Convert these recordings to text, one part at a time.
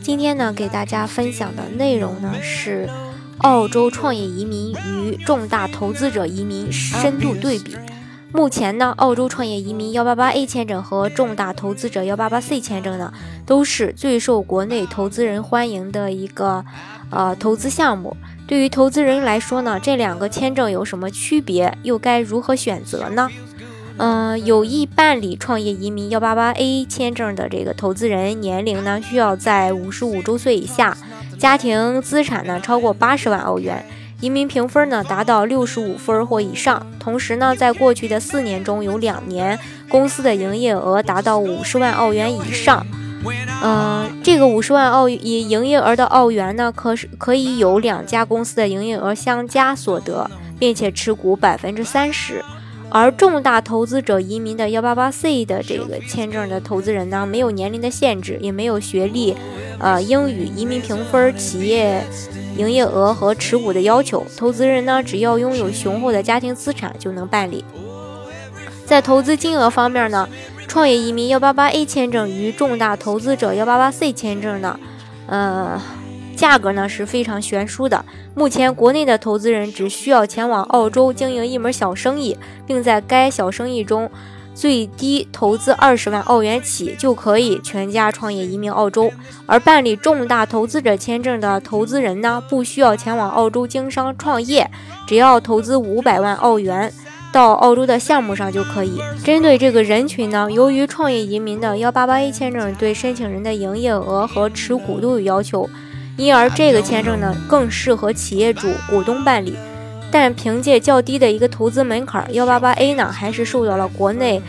今天呢，给大家分享的内容呢是澳洲创业移民与重大投资者移民深度对比。目前呢，澳洲创业移民幺八八 A 签证和重大投资者幺八八 C 签证呢，都是最受国内投资人欢迎的一个呃投资项目。对于投资人来说呢，这两个签证有什么区别，又该如何选择呢？嗯，有意办理创业移民幺八八 A 签证的这个投资人，年龄呢需要在五十五周岁以下，家庭资产呢超过八十万澳元，移民评分呢达到六十五分或以上。同时呢，在过去的四年中有两年公司的营业额达到五十万澳元以上。嗯，这个五十万澳以营业额的澳元呢，可是可以有两家公司的营业额相加所得，并且持股百分之三十。而重大投资者移民的幺八八 C 的这个签证的投资人呢，没有年龄的限制，也没有学历、呃英语、移民评分、企业营业额和持股的要求。投资人呢，只要拥有雄厚的家庭资产就能办理。在投资金额方面呢，创业移民幺八八 A 签证与重大投资者幺八八 C 签证呢，呃。价格呢是非常悬殊的。目前国内的投资人只需要前往澳洲经营一门小生意，并在该小生意中最低投资二十万澳元起，就可以全家创业移民澳洲。而办理重大投资者签证的投资人呢，不需要前往澳洲经商创业，只要投资五百万澳元到澳洲的项目上就可以。针对这个人群呢，由于创业移民的幺八八 A 签证对申请人的营业额和持股都有要求。因而，这个签证呢更适合企业主、股东办理，但凭借较低的一个投资门槛，幺八八 A 呢还是受到了国内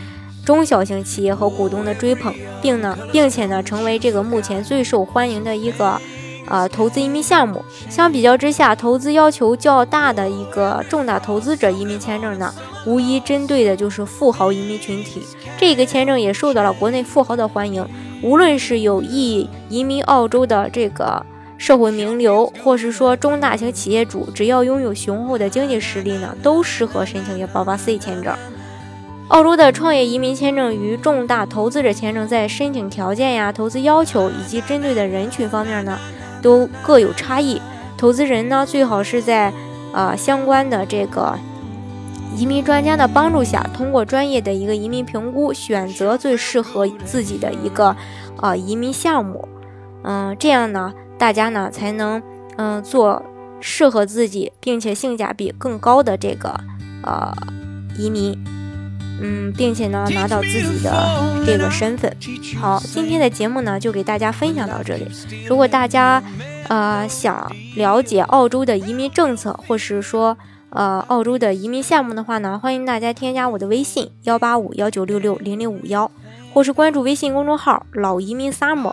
中小型企业和股东的追捧，并呢，并且呢成为这个目前最受欢迎的一个呃投资移民项目。相比较之下，投资要求较大的一个重大投资者移民签证呢，无疑针对的就是富豪移民群体。这个签证也受到了国内富豪的欢迎，无论是有意移民澳洲的这个。社会名流，或是说中大型企业主，只要拥有雄厚的经济实力呢，都适合申请幺八八 C 签证。澳洲的创业移民签证与重大投资者签证在申请条件呀、投资要求以及针对的人群方面呢，都各有差异。投资人呢，最好是在啊相关的这个移民专家的帮助下，通过专业的一个移民评估，选择最适合自己的一个啊移民项目。嗯，这样呢。大家呢才能嗯做适合自己并且性价比更高的这个呃移民，嗯，并且呢拿到自己的这个身份。好，今天的节目呢就给大家分享到这里。如果大家呃想了解澳洲的移民政策，或是说呃澳洲的移民项目的话呢，欢迎大家添加我的微信幺八五幺九六六零零五幺，或是关注微信公众号老移民 summer。